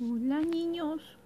Hola niños,